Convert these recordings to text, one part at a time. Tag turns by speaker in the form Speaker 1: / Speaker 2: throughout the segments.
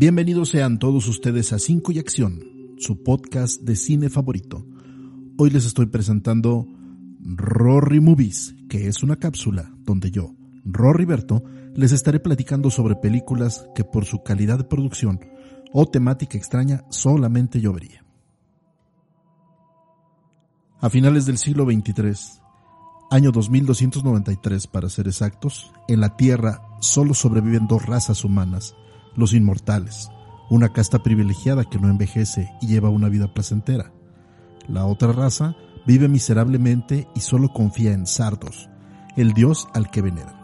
Speaker 1: Bienvenidos sean todos ustedes a Cinco y Acción, su podcast de cine favorito. Hoy les estoy presentando Rory Movies, que es una cápsula donde yo, Rory Berto, les estaré platicando sobre películas que por su calidad de producción o temática extraña solamente yo vería. A finales del siglo XXIII, año 2293 para ser exactos, en la Tierra solo sobreviven dos razas humanas, los inmortales, una casta privilegiada que no envejece y lleva una vida placentera. La otra raza vive miserablemente y solo confía en Sardos, el dios al que veneran.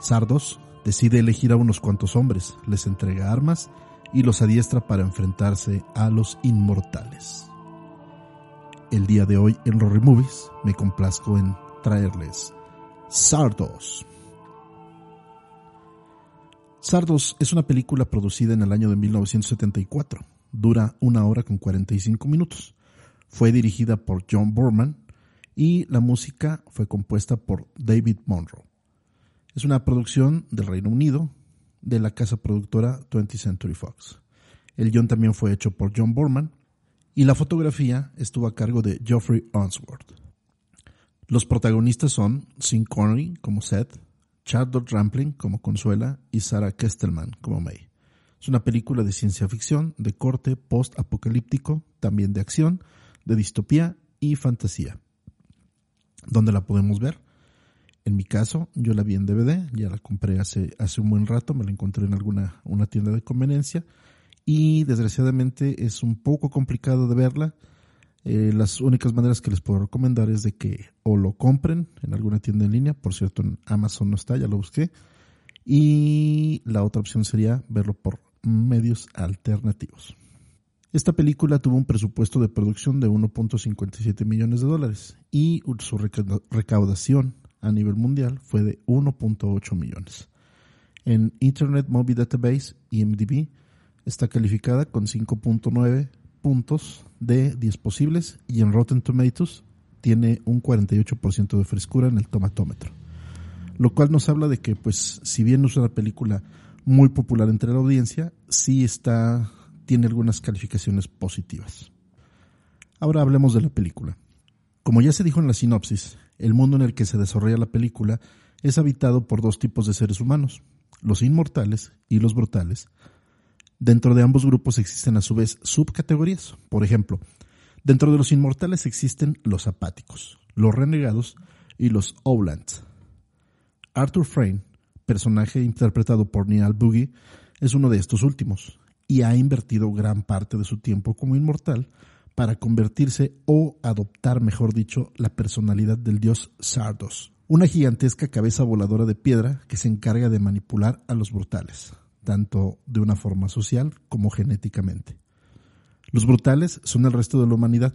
Speaker 1: Sardos decide elegir a unos cuantos hombres, les entrega armas y los adiestra para enfrentarse a los inmortales. El día de hoy en Rory Movies me complazco en traerles Sardos. Sardos es una película producida en el año de 1974. Dura una hora con 45 minutos. Fue dirigida por John Borman y la música fue compuesta por David Monroe. Es una producción del Reino Unido de la casa productora 20th Century Fox. El guion también fue hecho por John Borman y la fotografía estuvo a cargo de Geoffrey Onsworth. Los protagonistas son Sean Connery como Seth, Charlotte Rampling como Consuela y Sarah Kestelman como May. Es una película de ciencia ficción de corte post-apocalíptico, también de acción, de distopía y fantasía. ¿Dónde la podemos ver? En mi caso, yo la vi en DVD, ya la compré hace, hace un buen rato, me la encontré en alguna una tienda de conveniencia y desgraciadamente es un poco complicado de verla. Eh, las únicas maneras que les puedo recomendar es de que o lo compren en alguna tienda en línea, por cierto en Amazon no está, ya lo busqué, y la otra opción sería verlo por medios alternativos. Esta película tuvo un presupuesto de producción de 1.57 millones de dólares y su recaudación a nivel mundial fue de 1.8 millones. En Internet Movie Database, IMDb, está calificada con 5.9 puntos de 10 posibles y en Rotten Tomatoes tiene un 48% de frescura en el tomatómetro. Lo cual nos habla de que, pues, si bien no es una película muy popular entre la audiencia, sí está, tiene algunas calificaciones positivas. Ahora hablemos de la película. Como ya se dijo en la sinopsis, el mundo en el que se desarrolla la película es habitado por dos tipos de seres humanos, los inmortales y los brutales, Dentro de ambos grupos existen a su vez subcategorías. Por ejemplo, dentro de los inmortales existen los apáticos, los renegados y los Owlands. Arthur Frayne, personaje interpretado por Neal Boogie, es uno de estos últimos y ha invertido gran parte de su tiempo como inmortal para convertirse o adoptar, mejor dicho, la personalidad del dios Sardos, una gigantesca cabeza voladora de piedra que se encarga de manipular a los brutales tanto de una forma social como genéticamente. Los brutales son el resto de la humanidad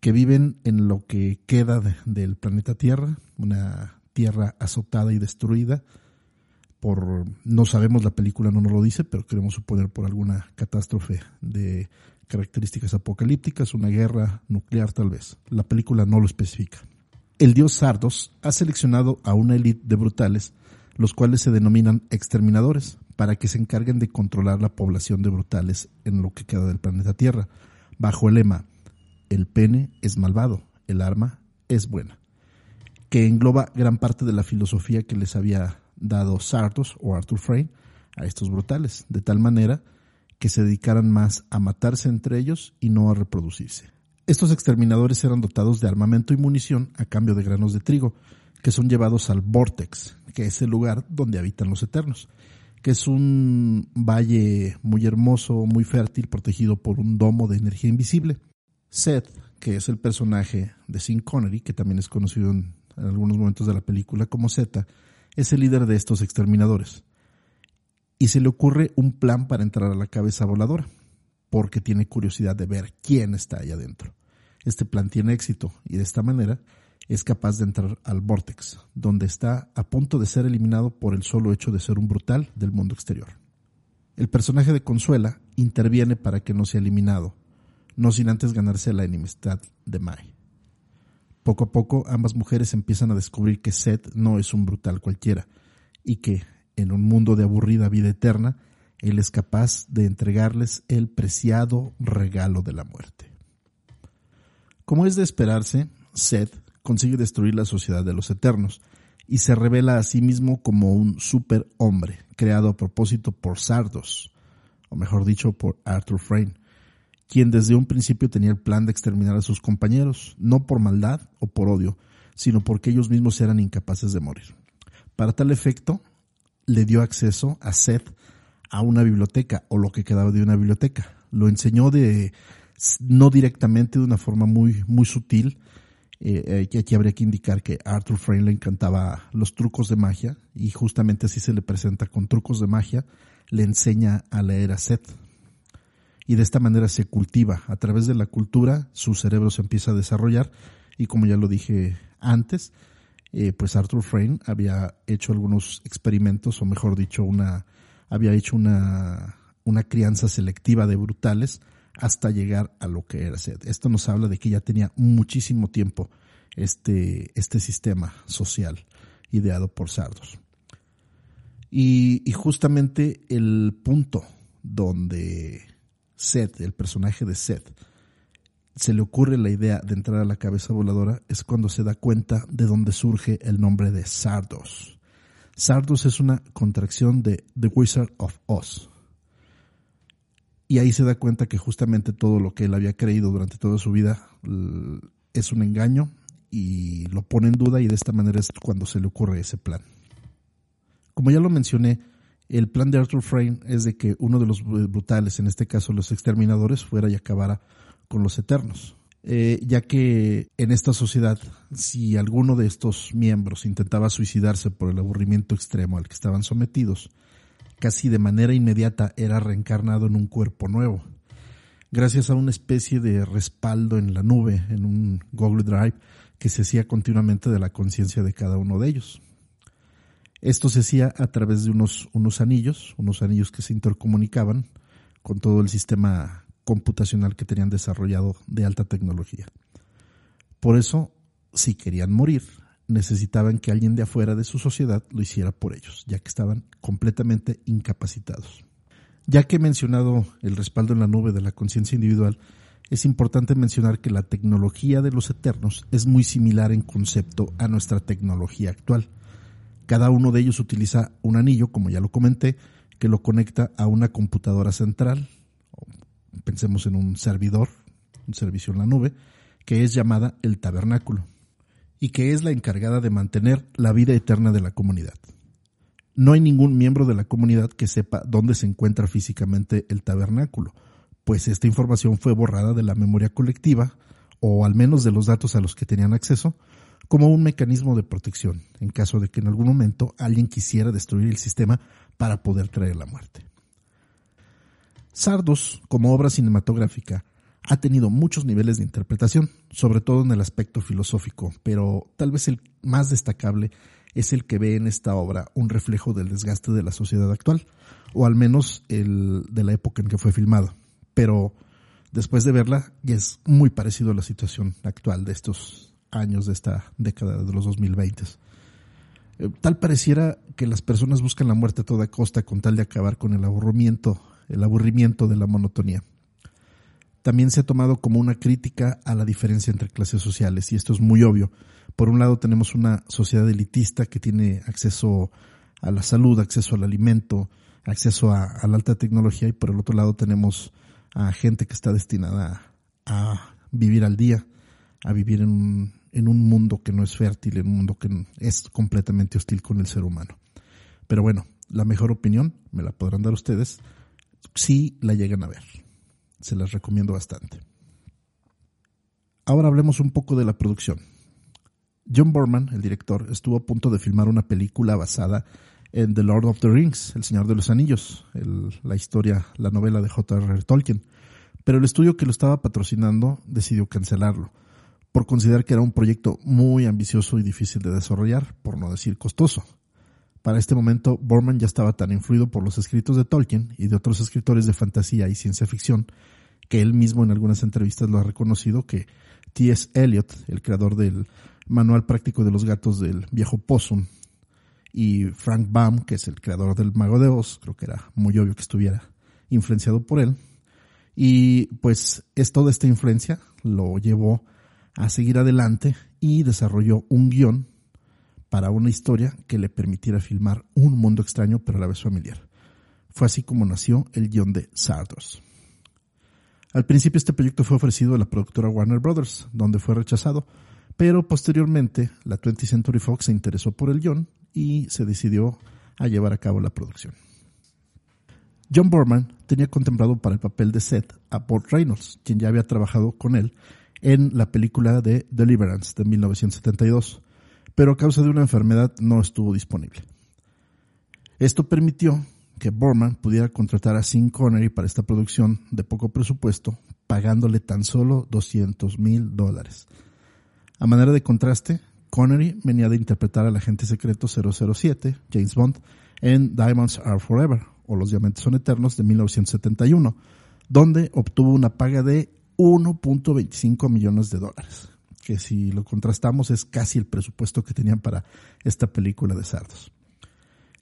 Speaker 1: que viven en lo que queda del planeta Tierra, una Tierra azotada y destruida por, no sabemos, la película no nos lo dice, pero queremos suponer por alguna catástrofe de características apocalípticas, una guerra nuclear tal vez. La película no lo especifica. El dios Sardos ha seleccionado a una élite de brutales, los cuales se denominan exterminadores, para que se encarguen de controlar la población de brutales en lo que queda del planeta Tierra, bajo el lema El pene es malvado, el arma es buena, que engloba gran parte de la filosofía que les había dado Sartos o Arthur Frayne a estos brutales, de tal manera que se dedicaran más a matarse entre ellos y no a reproducirse. Estos exterminadores eran dotados de armamento y munición a cambio de granos de trigo, que son llevados al Vortex, que es el lugar donde habitan los Eternos, que es un valle muy hermoso, muy fértil, protegido por un domo de energía invisible. Seth, que es el personaje de Sean Connery, que también es conocido en, algunos momentos de la película como Z, es el líder de estos exterminadores. Y se le ocurre un plan para entrar a la cabeza voladora, porque tiene curiosidad de ver quién está ahí adentro. Este plan tiene éxito y de esta manera es capaz de entrar al Vortex, donde está a punto de ser eliminado por el solo hecho de ser un brutal del mundo exterior. El personaje de Consuela interviene para que no sea eliminado, no sin antes ganarse la enemistad de Mai. Poco a poco ambas mujeres empiezan a descubrir que Seth no es un brutal cualquiera y que, en un mundo de aburrida vida eterna, él es capaz de entregarles el preciado regalo de la muerte. Como es de esperarse, Seth consigue destruir la sociedad de los eternos y se revela a sí mismo como un superhombre creado a propósito por Sardos, o mejor dicho, por Arthur Frayne, quien desde un principio tenía el plan de exterminar a sus compañeros, no por maldad o por odio, sino porque ellos mismos eran incapaces de morir. Para tal efecto, le dio acceso a Seth a una biblioteca o lo que quedaba de una biblioteca. Lo enseñó de no directamente de una forma muy muy sutil. Eh, aquí habría que indicar que Arthur Frame le encantaba los trucos de magia y justamente así se le presenta con trucos de magia, le enseña a leer a Seth. Y de esta manera se cultiva. A través de la cultura su cerebro se empieza a desarrollar y como ya lo dije antes, eh, pues Arthur Frame había hecho algunos experimentos, o mejor dicho, una, había hecho una, una crianza selectiva de brutales hasta llegar a lo que era Seth. Esto nos habla de que ya tenía muchísimo tiempo este, este sistema social ideado por Sardos. Y, y justamente el punto donde Seth, el personaje de Seth, se le ocurre la idea de entrar a la cabeza voladora es cuando se da cuenta de dónde surge el nombre de Sardos. Sardos es una contracción de The Wizard of Oz. Y ahí se da cuenta que justamente todo lo que él había creído durante toda su vida es un engaño y lo pone en duda y de esta manera es cuando se le ocurre ese plan. Como ya lo mencioné, el plan de Arthur Frame es de que uno de los brutales, en este caso los exterminadores, fuera y acabara con los eternos. Eh, ya que en esta sociedad, si alguno de estos miembros intentaba suicidarse por el aburrimiento extremo al que estaban sometidos, casi de manera inmediata era reencarnado en un cuerpo nuevo. Gracias a una especie de respaldo en la nube, en un Google Drive, que se hacía continuamente de la conciencia de cada uno de ellos. Esto se hacía a través de unos, unos anillos, unos anillos que se intercomunicaban con todo el sistema computacional que tenían desarrollado de alta tecnología. Por eso, si querían morir, necesitaban que alguien de afuera de su sociedad lo hiciera por ellos, ya que estaban completamente incapacitados. Ya que he mencionado el respaldo en la nube de la conciencia individual, es importante mencionar que la tecnología de los eternos es muy similar en concepto a nuestra tecnología actual. Cada uno de ellos utiliza un anillo, como ya lo comenté, que lo conecta a una computadora central, pensemos en un servidor, un servicio en la nube, que es llamada el tabernáculo y que es la encargada de mantener la vida eterna de la comunidad. No hay ningún miembro de la comunidad que sepa dónde se encuentra físicamente el tabernáculo, pues esta información fue borrada de la memoria colectiva, o al menos de los datos a los que tenían acceso, como un mecanismo de protección en caso de que en algún momento alguien quisiera destruir el sistema para poder traer la muerte. Sardos, como obra cinematográfica, ha tenido muchos niveles de interpretación, sobre todo en el aspecto filosófico, pero tal vez el más destacable es el que ve en esta obra un reflejo del desgaste de la sociedad actual, o al menos el de la época en que fue filmado. Pero después de verla, ya es muy parecido a la situación actual de estos años, de esta década de los 2020. Eh, tal pareciera que las personas buscan la muerte a toda costa con tal de acabar con el aburrimiento el aburrimiento de la monotonía. También se ha tomado como una crítica a la diferencia entre clases sociales, y esto es muy obvio. Por un lado tenemos una sociedad elitista que tiene acceso a la salud, acceso al alimento, acceso a, la alta tecnología, y por el otro lado tenemos a gente que está destinada a, vivir al día, a vivir en un, en un mundo que no es fértil, en un mundo que es completamente hostil con el ser humano. Pero bueno, la mejor opinión me la podrán dar ustedes si la llegan a ver. Se las recomiendo bastante. Ahora hablemos un poco de la producción. John Borman, el director, estuvo a punto de filmar una película basada en The Lord of the Rings, El Señor de los Anillos, la historia, la novela de J.R.R. Tolkien. Pero el estudio que lo estaba patrocinando decidió cancelarlo, por considerar que era un proyecto muy ambicioso y difícil de desarrollar, por no decir costoso. Para este momento, Borman ya estaba tan influido por los escritos de Tolkien y de otros escritores de fantasía y ciencia ficción, que él mismo en algunas entrevistas lo ha reconocido que T.S. Eliot, el creador del Manual Práctico de los Gatos del Viejo Possum, y Frank Baum, que es el creador del Mago de Oz, creo que era muy obvio que estuviera influenciado por él. Y pues es toda esta influencia lo llevó a seguir adelante y desarrolló un guion para una historia que le permitiera filmar un mundo extraño pero a la vez familiar. Fue así como nació el guion de Sardos. Al principio este proyecto fue ofrecido a la productora Warner Brothers, donde fue rechazado, pero posteriormente la 20th Century Fox se interesó por el guion y se decidió a llevar a cabo la producción. John Borman tenía contemplado para el papel de Seth a Burt Reynolds, quien ya había trabajado con él en la película de Deliverance de 1972, pero a causa de una enfermedad no estuvo disponible. Esto permitió que Borman pudiera contratar a Sean Connery para esta producción de poco presupuesto, pagándole tan solo 200 mil dólares. A manera de contraste, Connery venía de interpretar al agente secreto 007, James Bond, en Diamonds Are Forever, o Los Diamantes Son Eternos, de 1971, donde obtuvo una paga de 1.25 millones de dólares, que si lo contrastamos es casi el presupuesto que tenían para esta película de sardos.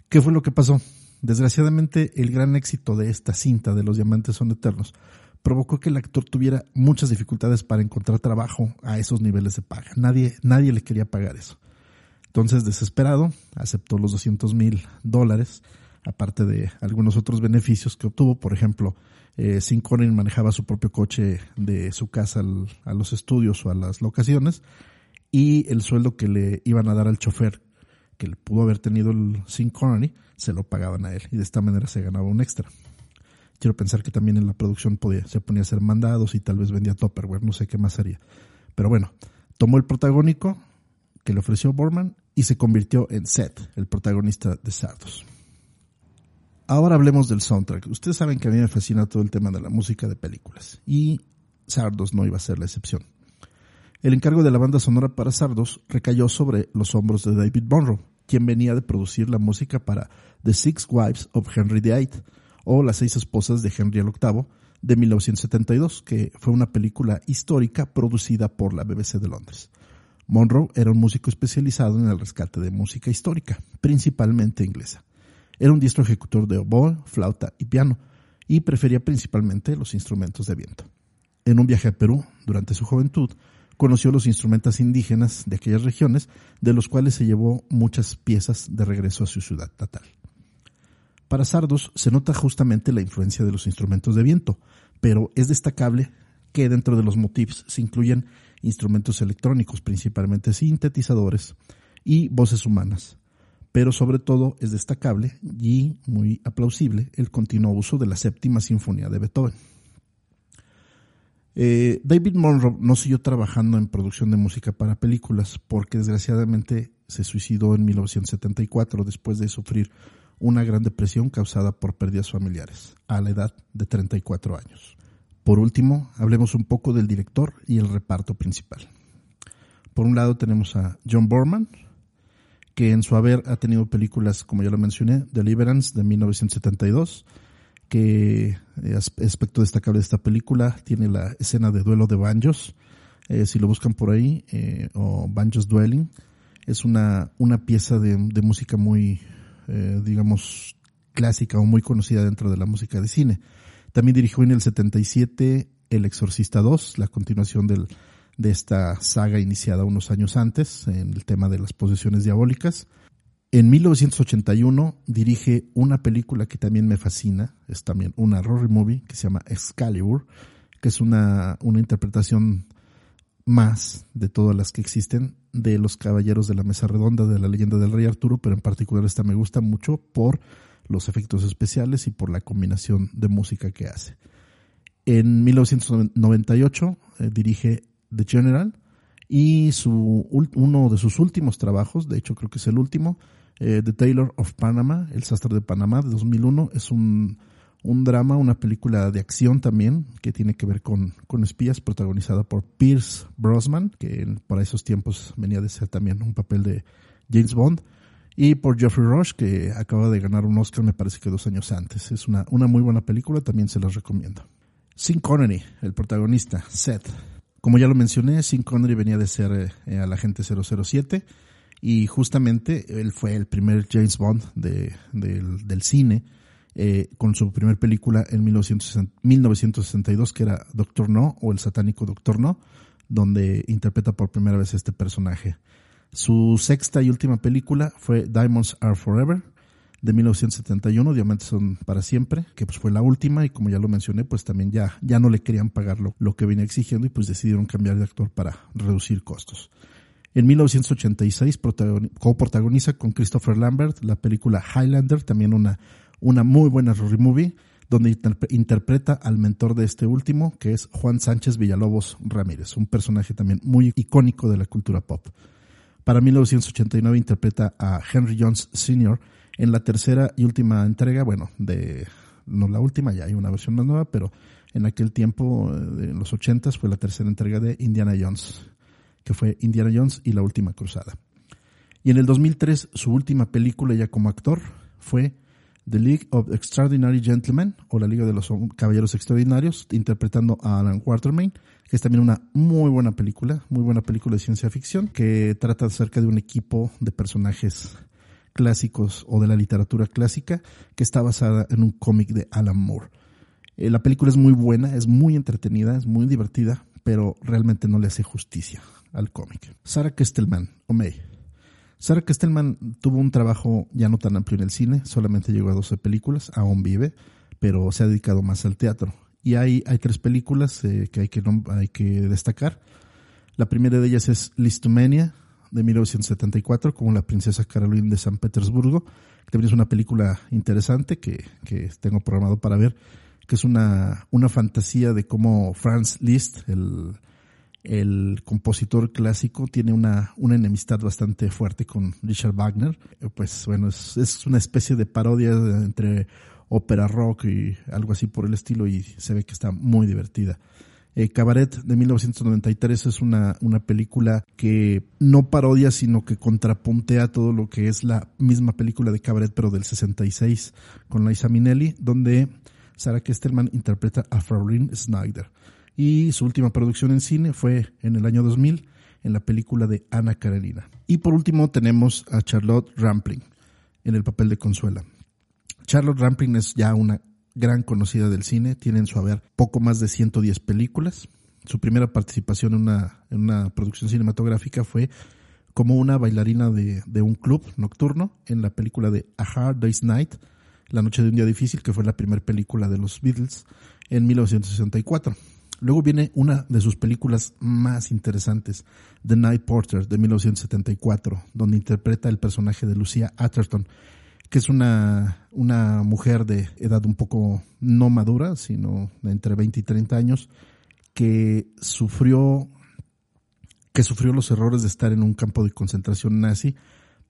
Speaker 1: ¿Qué fue lo que pasó? Desgraciadamente, el gran éxito de esta cinta de Los Diamantes Son Eternos provocó que el actor tuviera muchas dificultades para encontrar trabajo a esos niveles de paga. Nadie, nadie le quería pagar eso. Entonces, desesperado, aceptó los 200 mil dólares, aparte de algunos otros beneficios que obtuvo. Por ejemplo, eh, Sin manejaba su propio coche de su casa a los estudios o a las locaciones y el sueldo que le iban a dar al chofer que pudo haber tenido el Sin Connery se lo pagaban a él y de esta manera se ganaba un extra. Quiero pensar que también en la producción podía, se ponía a hacer mandados y tal vez vendía Topperware, no sé qué más haría. Pero bueno, tomó el protagónico que le ofreció Borman y se convirtió en Seth, el protagonista de Sardos. Ahora hablemos del soundtrack. Ustedes saben que a mí me fascina todo el tema de la música de películas y Sardos no iba a ser la excepción. El encargo de la banda sonora para Sardos recayó sobre los hombros de David Monroe, quien venía de producir la música para The Six Wives of Henry VIII o Las seis esposas de Henry VIII de 1972, que fue una película histórica producida por la BBC de Londres. Monroe era un músico especializado en el rescate de música histórica, principalmente inglesa. Era un diestro ejecutor de oboe, flauta y piano, y prefería principalmente los instrumentos de viento. En un viaje a Perú, durante su juventud, conoció los instrumentos indígenas de aquellas regiones, de los cuales se llevó muchas piezas de regreso a su ciudad natal. Para Sardos se nota justamente la influencia de los instrumentos de viento, pero es destacable que dentro de los motifs se incluyen instrumentos electrónicos, principalmente sintetizadores y voces humanas. Pero sobre todo es destacable y muy aplausible el continuo uso de la séptima sinfonía de Beethoven. Eh, David Monroe no siguió trabajando en producción de música para películas porque desgraciadamente se suicidó en 1974 después de sufrir una gran depresión causada por pérdidas familiares a la edad de 34 años. Por último, hablemos un poco del director y el reparto principal. Por un lado tenemos a John Borman, que en su haber ha tenido películas, como ya lo mencioné, Deliverance de 1972, que aspecto destacable de esta película tiene la escena de duelo de banjos, eh, si lo buscan por ahí, eh, o Banjos Dueling, es una, una pieza de, música muy, eh, digamos, clásica o muy conocida dentro de la música de cine. También dirigió en el 77 El Exorcista 2, la continuación del, de esta saga iniciada unos años antes, en el tema de las posesiones diabólicas. En 1981 dirige una película que también me fascina, es también una horror movie que se llama Excalibur, que es una, una interpretación más de todas las que existen de los caballeros de la mesa redonda de la leyenda del rey Arturo, pero en particular esta me gusta mucho por los efectos especiales y por la combinación de música que hace. En 1998 eh, dirige The General y su, uno de sus últimos trabajos, de hecho creo que es el último, eh, The Taylor of Panama, El Sastre de Panamá de 2001. Es un, un drama, una película de acción también que tiene que ver con, con espías, protagonizada por Pierce Brosnan, que para esos tiempos venía de ser también un papel de James Bond, y por Jeffrey Rush, que acaba de ganar un Oscar, me parece que dos años antes. Es una, una muy buena película, también se las recomiendo. Sin Connery, el protagonista, Seth. Como ya lo mencioné, Sin Connery venía de ser eh, el agente 007 Y justamente él fue el primer James Bond de, del, cine, eh, con su primer película en 1962, que era Doctor No o El satánico Doctor No, donde interpreta por primera vez este personaje. Su sexta y última película fue Diamonds Are Forever, de 1971, Diamantes son para siempre, que pues fue la última y como ya lo mencioné, pues también ya, ya no le querían pagar lo, lo que venía exigiendo y pues decidieron cambiar de actor para reducir costos. En 1986 co-protagoniza con Christopher Lambert la película Highlander, también una, una muy buena Rory movie, donde interpreta al mentor de este último, que es Juan Sánchez Villalobos Ramírez, un personaje también muy icónico de la cultura pop. Para 1989 interpreta a Henry Jones Sr., en la tercera y última entrega, bueno, de no la última, ya hay una versión más nueva, pero en aquel tiempo, eh, en los ochentas, fue la tercera entrega de Indiana Jones, que fue Indiana Jones y la última cruzada. Y en el 2003, su última película ya como actor fue The League of Extraordinary Gentlemen, o la Liga de los Caballeros Extraordinarios, interpretando a Alan Quatermain, que es también una muy buena película, muy buena película de ciencia ficción, que trata acerca de un equipo de personajes clásicos o de la literatura clásica que está basada en un cómic de Alan Moore. Eh, la película es muy buena, es muy entretenida, es muy divertida, pero realmente no le hace justicia al cómic. Sarah Kestelman, o May. Sarah Kestelman tuvo un trabajo ya no tan amplio en el cine, solamente llegó a 12 películas, aún vive, pero se ha dedicado más al teatro. Y hay, tres películas eh, que, hay que hay que destacar. La primera de ellas es Listomania, de 1974 como La princesa Caroline de San Petersburgo, también es una película interesante que, que tengo programado para ver, que es una, una fantasía de cómo Franz Liszt, el, el compositor clásico, tiene una, una enemistad bastante fuerte con Richard Wagner. Pues bueno, es, es una especie de parodia entre ópera rock y algo así por el estilo y se ve que está muy divertida. Eh, Cabaret de 1993 es una, una película que no parodia, sino que contrapuntea todo lo que es la misma película de Cabaret, pero del 66, con Liza Minnelli, donde Sarah Kesterman interpreta a Fraulein Snyder. Y su última producción en cine fue en el año 2000, en la película de Ana Karenina. Y por último tenemos a Charlotte Rampling en el papel de Consuela. Charlotte Rampling es ya una gran conocida del cine, tiene en su haber poco más de 110 películas. Su primera participación en una, en una producción cinematográfica fue como una bailarina de, de, un club nocturno en la película de A Hard Day's Night, La Noche de un Día Difícil, que fue la primera película de los Beatles en 1964. Luego viene una de sus películas más interesantes, The Night Porter, de 1974, donde interpreta el personaje de Lucia Atherton, que es una, una mujer de edad un poco no madura, sino entre 20 y 30 años, que sufrió, que sufrió los errores de estar en un campo de concentración nazi,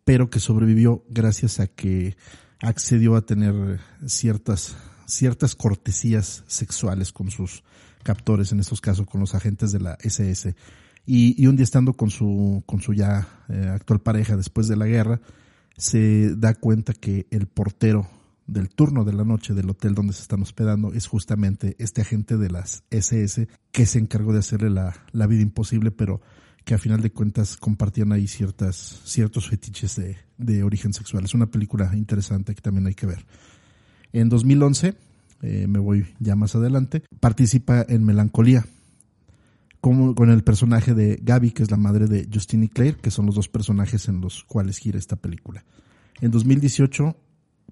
Speaker 1: pero que sobrevivió gracias a que accedió a tener ciertas, ciertas cortesías sexuales con sus captores, en estos casos con los agentes de la SS. Y, y un día estando con su, con su ya eh, actual pareja después de la guerra, se da cuenta que el portero del turno de la noche del hotel donde se están hospedando es justamente este agente de las SS que se encargó de hacerle la, la vida imposible, pero que a final de cuentas compartían ahí ciertas, ciertos fetiches de, de origen sexual. Es una película interesante que también hay que ver. En 2011, eh, me voy ya más adelante, participa en Melancolía, con el personaje de Gaby, que es la madre de Justine y Claire, que son los dos personajes en los cuales gira esta película. En 2018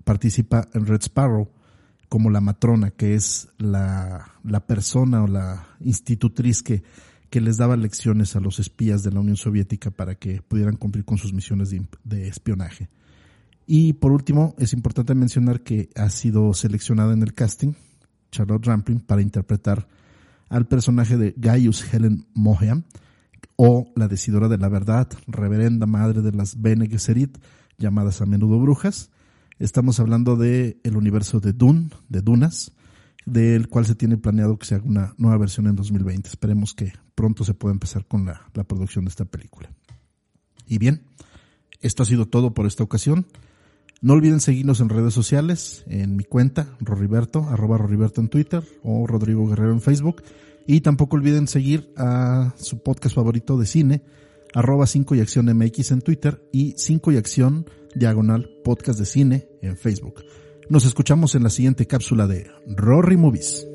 Speaker 1: participa en Red Sparrow como la matrona, que es la, la persona o la institutriz que, que les daba lecciones a los espías de la Unión Soviética para que pudieran cumplir con sus misiones de, de espionaje. Y por último, es importante mencionar que ha sido seleccionada en el casting Charlotte Rampling para interpretar al personaje de Gaius Helen Moheam, o la decidora de la verdad, reverenda madre de las Bene Gesserit, llamadas a menudo brujas. Estamos hablando de el universo de Dune, de Dunas, del cual se tiene planeado que se haga una nueva versión en 2020. Esperemos que pronto se pueda empezar con la producción de esta película. Y bien, esto ha sido todo por esta ocasión. No olviden seguirnos en redes sociales, en mi cuenta, Roriberto, arroba Roriberto en Twitter o Rodrigo Guerrero en Facebook. Y tampoco olviden seguir a su podcast favorito de cine, arroba 5 y acción MX en Twitter y 5 y acción diagonal podcast de cine en Facebook. Nos escuchamos en la siguiente cápsula de Rory Movies.